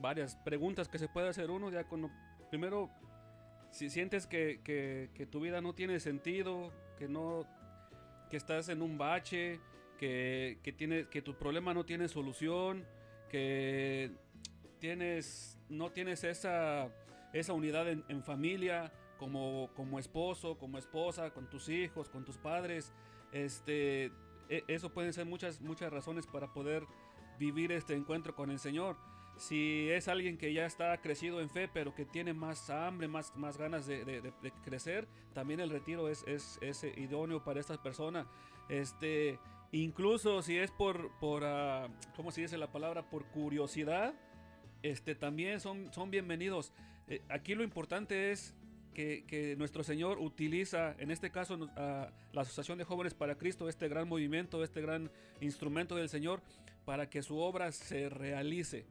Speaker 5: varias preguntas que se puede hacer uno. Ya cuando, primero, si sientes que, tu vida no tiene sentido, que no, que estás en un bache, que, que, que tu problema no tiene solución, que tienes, no tienes esa esa unidad en, familia, como, como esposo, como esposa, con tus hijos, con tus padres. Este, e, eso pueden ser muchas, muchas razones para poder vivir este encuentro con el Señor. Si es alguien que ya está crecido en fe, pero que tiene más hambre, más, más ganas de, crecer, también el retiro es, es, es, idóneo para esta persona. Este, incluso si es por, por uh, ¿cómo se dice la palabra? Por curiosidad, este, también son, son bienvenidos. Eh, aquí lo importante es que, nuestro Señor utiliza, en este caso, la Asociación de Jóvenes para Cristo, este gran movimiento, este gran instrumento del Señor, para que su obra se realice.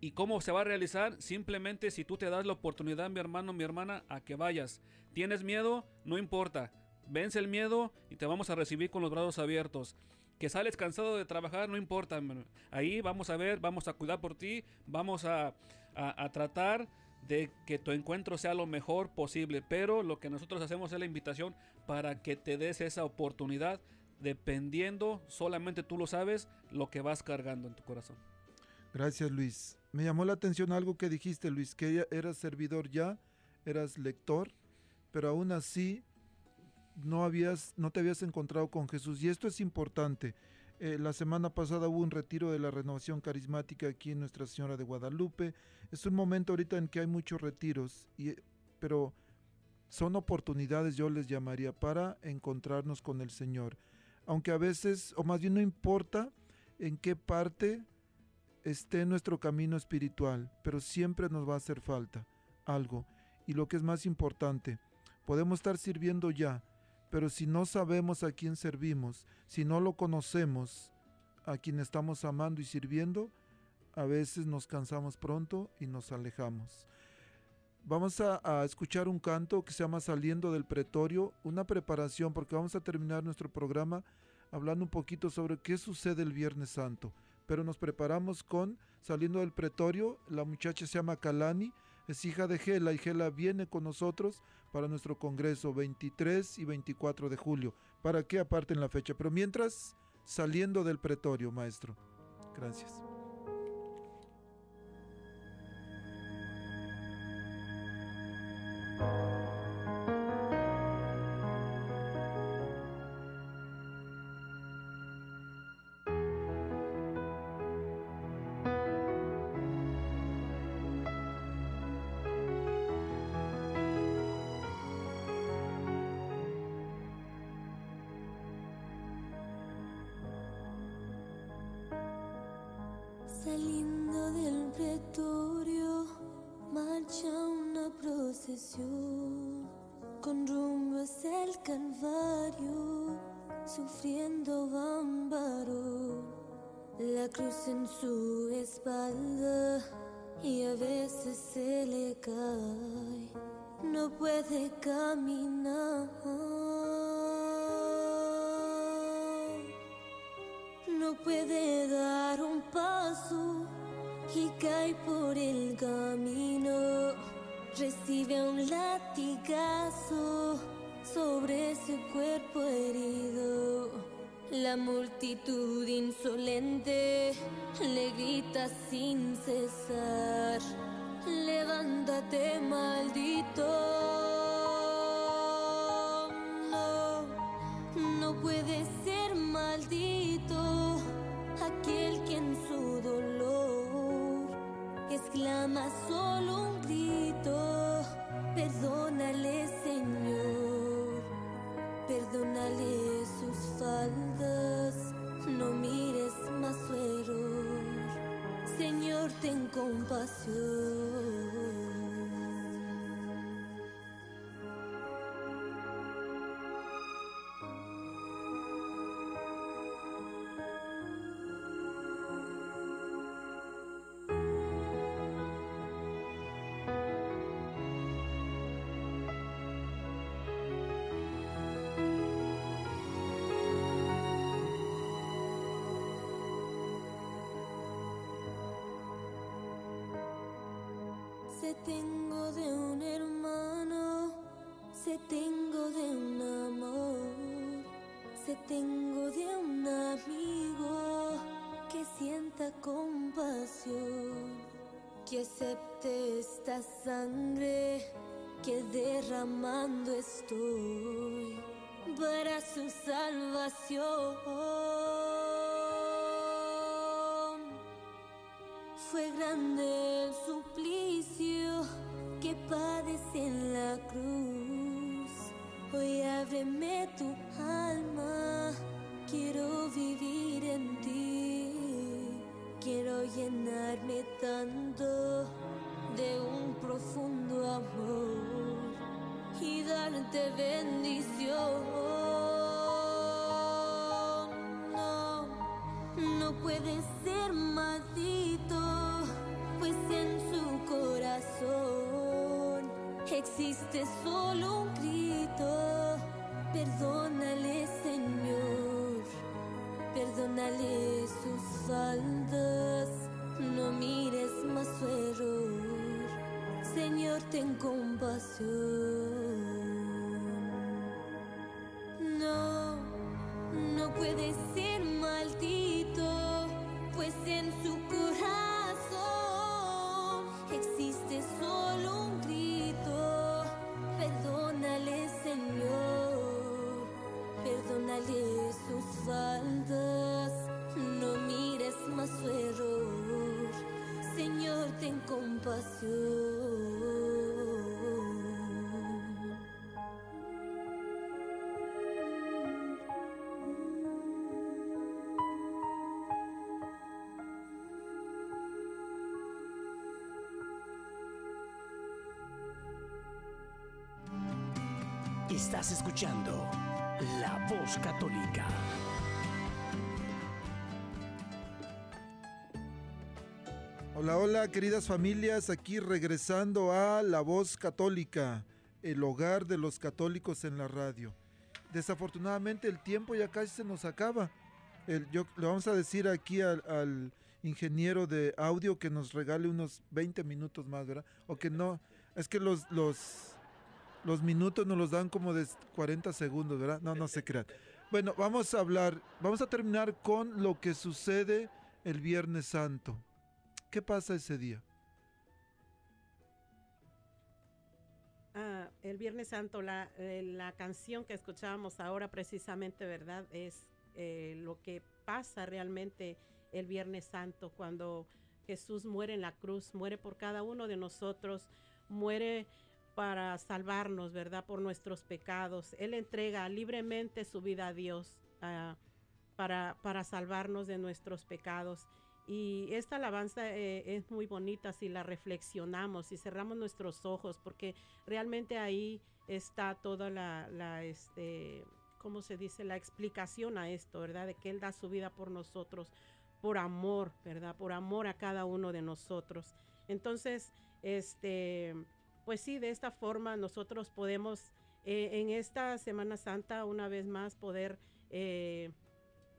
Speaker 5: ¿Y cómo se va a realizar? Simplemente si tú te das la oportunidad, mi hermano, mi hermana, a que vayas. ¿Tienes miedo? No importa. Vence el miedo y te vamos a recibir con los brazos abiertos. Que sales cansado de trabajar, no importa. Ahí vamos a ver, vamos a cuidar por ti, vamos a, a, tratar de que tu encuentro sea lo mejor posible, pero lo que nosotros hacemos es la invitación para que te des esa oportunidad dependiendo, solamente tú lo sabes, lo que vas cargando en tu corazón.
Speaker 1: Gracias Luis. Me llamó la atención algo que dijiste Luis, que eras servidor ya, eras lector, pero aún así no, habías, no te habías encontrado con Jesús. Y esto es importante. Eh, la semana pasada hubo un retiro de la renovación carismática aquí en Nuestra Señora de Guadalupe. Es un momento ahorita en que hay muchos retiros, y, pero son oportunidades, yo les llamaría, para encontrarnos con el Señor. Aunque a veces, o más bien no importa en qué parte esté nuestro camino espiritual, pero siempre nos va a hacer falta algo. Y lo que es más importante, podemos estar sirviendo ya, pero si no sabemos a quién servimos, si no lo conocemos, a quien estamos amando y sirviendo, a veces nos cansamos pronto y nos alejamos. Vamos a, escuchar un canto que se llama Saliendo del Pretorio, una preparación porque vamos a terminar nuestro programa hablando un poquito sobre qué sucede el Viernes Santo. Pero nos preparamos con Saliendo del Pretorio, la muchacha se llama Kalani, Es hija de Gela y Gela viene con nosotros para nuestro congreso 23 y 24 de julio, para que aparten la fecha. Pero mientras, saliendo del pretorio, maestro. Gracias.
Speaker 6: Exclama solo un grito. Perdónale, Señor, perdónale sus faldas, no mires más su error. Señor, ten compasión. Se tengo de un hermano, se tengo de un amor, se tengo de un amigo que sienta compasión, que acepte esta sangre que derramando estoy para su salvación. Darte bendición. No, no puede ser maldito, pues en su corazón existe solo un grito. Perdónale, Señor, perdónale sus faldas, no mires más su error. Señor, ten compasión. No puede ser
Speaker 3: Estás escuchando La Voz Católica.
Speaker 1: Hola, hola, queridas familias, aquí regresando a La Voz Católica, el hogar de los católicos en la radio. Desafortunadamente el tiempo ya casi se nos acaba. Yo, le vamos a decir aquí al, al ingeniero de audio que nos regale unos 20 minutos más, ¿verdad? O que no, es que los, los, los minutos nos los dan como de 40 segundos, ¿verdad? No, no se crean. Bueno, vamos a hablar, vamos a terminar con lo que sucede el Viernes Santo. ¿Qué pasa ese día?
Speaker 4: Ah, el Viernes Santo, la, eh, la canción que escuchábamos ahora precisamente, ¿verdad? Es eh, lo que pasa realmente el Viernes Santo cuando Jesús muere en la cruz, muere por cada uno de nosotros, muere para salvarnos, ¿verdad? Por nuestros pecados. Él entrega libremente su vida a Dios ah, para, para salvarnos de nuestros pecados. Y esta alabanza eh, es muy bonita si la reflexionamos, si cerramos nuestros ojos, porque realmente ahí está toda la, la este, ¿cómo se dice? La explicación a esto, ¿verdad? De que Él da su vida por nosotros, por amor, ¿verdad? Por amor a cada uno de nosotros. Entonces, este, pues sí, de esta forma nosotros podemos eh, en esta Semana Santa una vez más poder eh,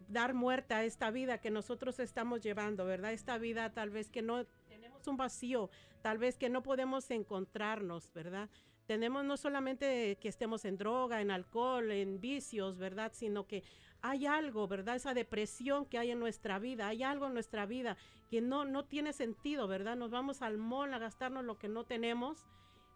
Speaker 4: dar muerte a esta vida que nosotros estamos llevando, ¿verdad? Esta vida tal vez que no tenemos un vacío, tal vez que no podemos encontrarnos, ¿verdad? Tenemos no solamente que estemos en droga, en alcohol, en vicios, ¿verdad? Sino que hay algo, ¿verdad? Esa depresión que hay en nuestra vida, hay algo en nuestra vida que no, no tiene sentido, ¿verdad? Nos vamos al mall a gastarnos lo que no tenemos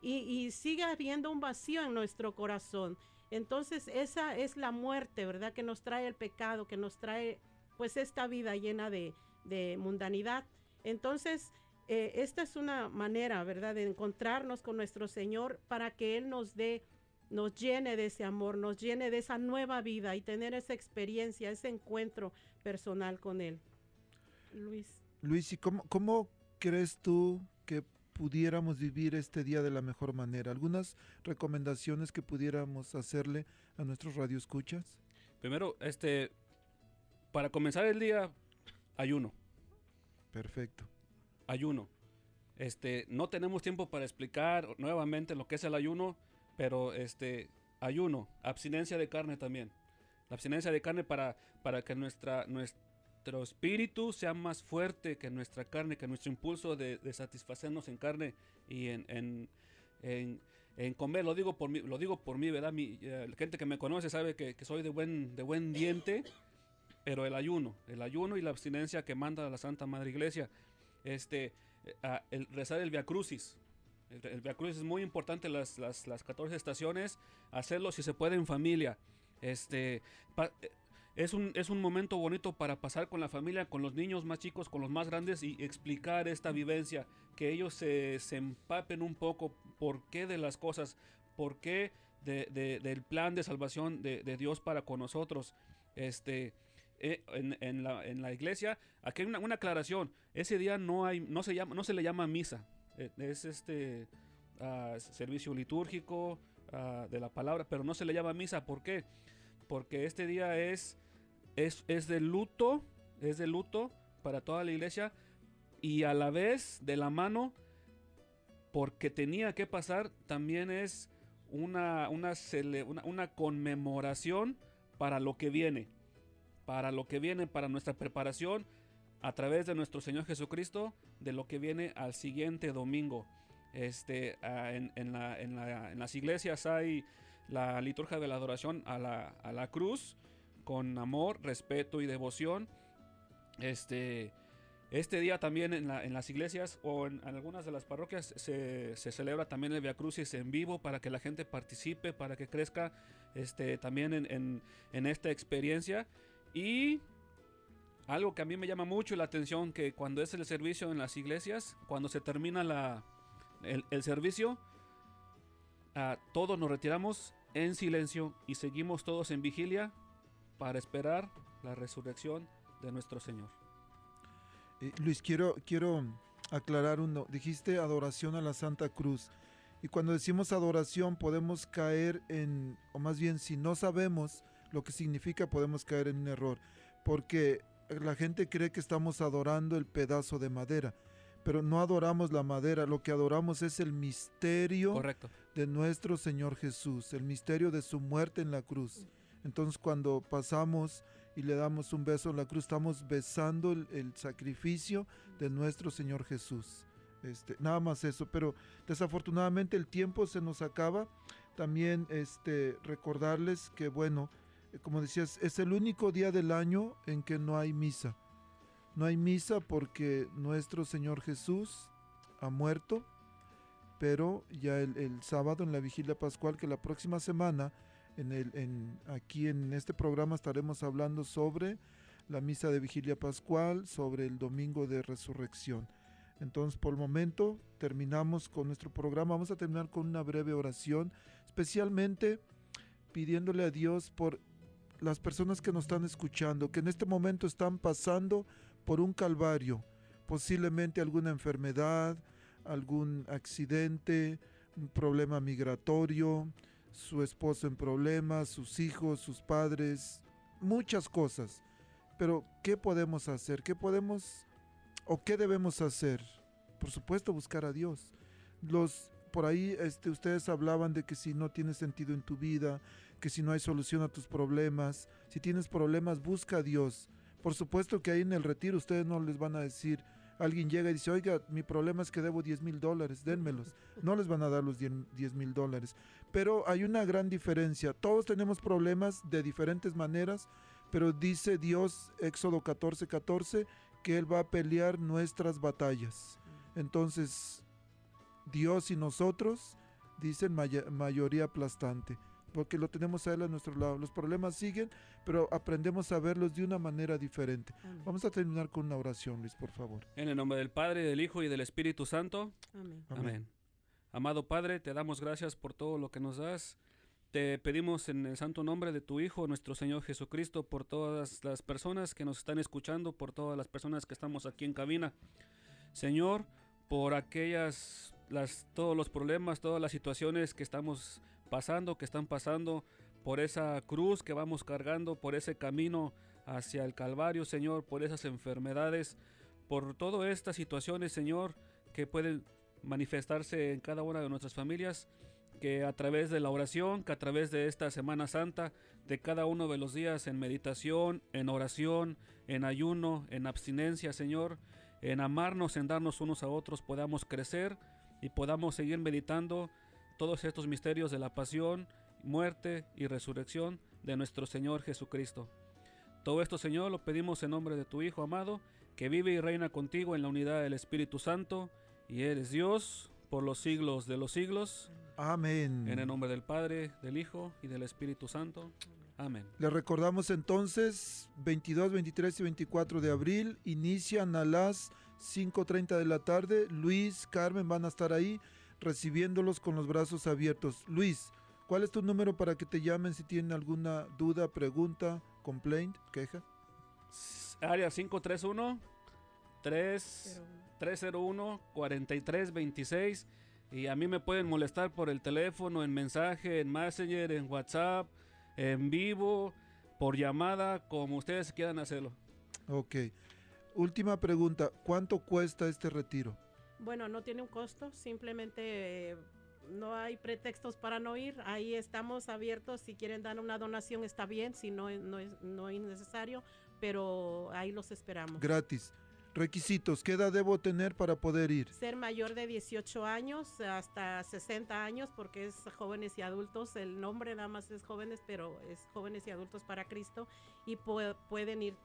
Speaker 4: y, y sigue habiendo un vacío en nuestro corazón. Entonces esa es la muerte, ¿verdad? Que nos trae el pecado, que nos trae pues esta vida llena de, de mundanidad. Entonces, eh, esta es una manera, ¿verdad?, de encontrarnos con nuestro Señor para que Él nos dé, nos llene de ese amor, nos llene de esa nueva vida y tener esa experiencia, ese encuentro personal con Él. Luis.
Speaker 1: Luis, ¿y cómo, cómo crees tú pudiéramos vivir este día de la mejor manera? ¿Algunas recomendaciones que pudiéramos hacerle a nuestros radioescuchas?
Speaker 5: Primero, este, para comenzar el día, ayuno,
Speaker 1: Perfecto.
Speaker 5: ayuno. Este, no tenemos tiempo para explicar nuevamente lo que es el ayuno, pero este, ayuno, abstinencia de carne también. La abstinencia de carne para, para que nuestra, nuestro espíritu sea más fuerte que nuestra carne, que nuestro impulso de, satisfacernos en carne y en, en, en- comer. Lo digo por mí, lo digo por mí ¿verdad? Mi, eh, la gente que me conoce sabe que, soy de buen, de buen diente, pero el ayuno, el ayuno y la abstinencia que manda la Santa Madre Iglesia, este, eh, ah, el rezar el Via Crucis. El, Via Crucis es muy importante, las, las, las 14 estaciones, hacerlo si se puede en familia. Este, eh, es un, es un momento bonito para pasar con la familia, con los niños más chicos, con los más grandes y explicar esta vivencia, que ellos se, se empapen un poco por qué de las cosas, por qué de- de- del plan de salvación de, de Dios para con nosotros. Este, eh, en, en la, en la iglesia, aquí hay una, una aclaración, ese día no, hay, no, se llama, no se le llama misa, eh, es este ah, servicio litúrgico ah, de la palabra, pero no se le llama misa, ¿por qué? Este día es, es, es de luto, es de luto para toda la iglesia y a la vez de la mano, porque tenía que pasar, también es una, una, una, conmemoración para lo que viene, para lo que viene, para nuestra preparación a través de nuestro Señor Jesucristo, de lo que viene al siguiente domingo. Este, ah, en la- en la- en las iglesias hay la liturgia de la adoración a la, a la cruz con amor, respeto y devoción. Este, este día también en, la- en las iglesias o en, algunas de las parroquias se, se celebra también el Via Crucis en vivo para que la gente participe, para que crezca este, también en, en- esta experiencia. Y algo que a mí me llama mucho la atención, que cuando es el servicio en las iglesias, cuando se termina la, el, el servicio, ah, todos nos retiramos en silencio y seguimos todos en vigilia para esperar la resurrección de nuestro Señor.
Speaker 1: Eh, Luis, quiero, quiero aclarar uno. Dijiste adoración a la Santa Cruz. Y cuando decimos adoración podemos caer en, o más bien si no sabemos lo que significa, podemos caer en un error. Porque la gente cree que estamos adorando el pedazo de madera. Pero no adoramos la madera, lo que adoramos es el misterio
Speaker 5: Correcto.
Speaker 1: De nuestro Señor Jesús, el misterio de su muerte en la cruz. Entonces cuando pasamos y le damos un beso en la cruz, estamos besando el, sacrificio de nuestro Señor Jesús. Este, nada más eso, pero desafortunadamente el tiempo se nos acaba. También este, recordarles que, bueno, eh, como decías, es el único día del año en que no hay misa. No hay misa porque nuestro Señor Jesús ha muerto, pero ya el, sábado en la vigilia pascual, que la próxima semana, en el, aquí en este programa estaremos hablando sobre la misa de vigilia pascual, sobre el domingo de resurrección. Entonces, por el momento, terminamos con nuestro programa. Vamos a terminar con una breve oración, especialmente pidiéndole a Dios por las personas que nos están escuchando, que en este momento están pasando por un calvario, posiblemente alguna enfermedad, algún accidente, un problema migratorio, su esposo en problemas, sus hijos, sus padres, muchas cosas. Pero, ¿qué podemos hacer? ¿Qué podemos o qué debemos hacer? Por supuesto, buscar a Dios. Los por ahí este, ustedes hablaban de que si no tiene sentido en tu vida, que si no hay solución a tus problemas, si tienes problemas, busca a Dios. Por supuesto que ahí en el retiro ustedes no les van a decir, alguien llega y dice, oiga, mi problema es que debo 10 mil dólares, dénmelos. No les van a dar los 10 mil dólares. Pero hay una gran diferencia. Todos tenemos problemas de diferentes maneras, pero dice Dios, Éxodo 14, 14, que Él va a pelear nuestras batallas. Entonces, Dios y nosotros, dicen mayoría aplastante, porque lo tenemos a Él a nuestro lado. Los problemas siguen, pero aprendemos a verlos de una manera diferente.
Speaker 4: Amén.
Speaker 1: Vamos a terminar con una oración, Luis, por favor.
Speaker 5: En el nombre del Padre, del Hijo y del Espíritu Santo.
Speaker 4: Amén.
Speaker 1: Amén.
Speaker 5: Amén. Amado Padre, te damos gracias por todo lo que nos das. Te pedimos en el santo nombre de tu Hijo, nuestro Señor Jesucristo, por todas las personas que nos están escuchando, por todas las personas que estamos aquí en cabina. Señor, por aquellas, las, todos los problemas, todas las situaciones que estamos pasando, que están pasando, por esa cruz que vamos cargando, por ese camino hacia el Calvario, Señor, por esas enfermedades, por todas estas situaciones, Señor, que pueden manifestarse en cada una de nuestras familias, que a través de la oración, que a través de esta Semana Santa, de cada uno de los días en meditación, en oración, en ayuno, en abstinencia, Señor, en amarnos, en darnos unos a otros, podamos crecer y podamos seguir meditando todos estos misterios de la pasión, muerte y resurrección de nuestro Señor Jesucristo. Todo esto, Señor, lo pedimos en nombre de tu Hijo amado, que vive y reina contigo en la unidad del Espíritu Santo, y eres Dios por los siglos de los siglos,
Speaker 1: Amén.
Speaker 5: en el nombre del Padre, del Hijo y del Espíritu Santo. Amén.
Speaker 1: Le recordamos entonces, 22, 23 y 24 de abril, inician a las 5.30 de la tarde. Luis, Carmen van a estar ahí recibiéndolos con los brazos abiertos. Luis, ¿cuál es tu número para que te llamen si tienen alguna duda, pregunta, complaint, queja?
Speaker 5: Área 531 3 301 4326 y a mí me pueden molestar por el teléfono, en mensaje, en Messenger, en WhatsApp, en vivo, por llamada, como ustedes quieran hacerlo.
Speaker 1: Ok. Última pregunta, ¿cuánto cuesta este retiro?
Speaker 4: Bueno, no tiene un costo, simplemente eh, no hay pretextos para no ir. Ahí estamos abiertos. Si quieren dar una donación está bien, si no, no, es, no es necesario, pero ahí los esperamos.
Speaker 1: Gratis. Requisitos, ¿qué edad debo tener para poder ir?
Speaker 4: Ser mayor de 18 años hasta 60 años, porque es jóvenes y adultos. El nombre nada más es jóvenes, pero es jóvenes y adultos para Cristo. Y pue- pueden ir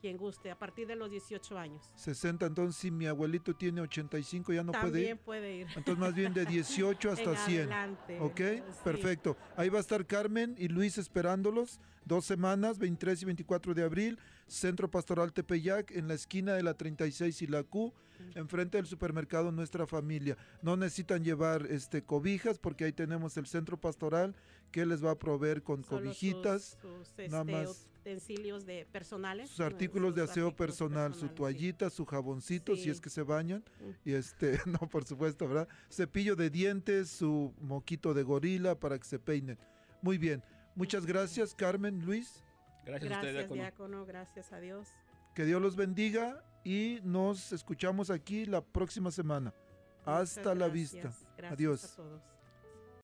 Speaker 4: quien guste a partir de los 18 años.
Speaker 1: 60, entonces si mi abuelito tiene 85 ya no puede
Speaker 4: También
Speaker 1: ir.
Speaker 4: puede ir.
Speaker 1: Entonces más bien de 18 *laughs* hasta
Speaker 4: En
Speaker 1: 100.
Speaker 4: adelante.
Speaker 1: Ok,
Speaker 4: Sí.
Speaker 1: perfecto. Ahí va a estar Carmen y Luis esperándolos. Dos semanas, 23 y 24 de abril, Centro Pastoral Tepeyac, en la esquina de la 36 y la Q, enfrente del supermercado Nuestra Familia. No necesitan llevar este cobijas porque ahí tenemos el Centro Pastoral que les va a proveer con
Speaker 4: Solo
Speaker 1: cobijitas,
Speaker 4: sus, sus,
Speaker 1: nada
Speaker 4: este,
Speaker 1: más.
Speaker 4: Utensilios de personales.
Speaker 1: sus artículos de
Speaker 4: sus
Speaker 1: aseo
Speaker 4: artículos
Speaker 1: personal, su
Speaker 4: sí.
Speaker 1: toallita, su jaboncito, si es que se bañan, y este, *laughs* no, por supuesto, ¿verdad? Cepillo de dientes, su moquito de gorila para que se peinen. Muy bien, muchas gracias, Carmen, Luis,
Speaker 5: Gracias, a usted,
Speaker 4: Gracias,
Speaker 5: diácono.
Speaker 4: diácono. Gracias a Dios.
Speaker 1: que Dios los bendiga y nos escuchamos aquí la próxima semana. Hasta la
Speaker 4: gracias.
Speaker 1: vista.
Speaker 4: Gracias
Speaker 1: Adiós.
Speaker 4: a todos.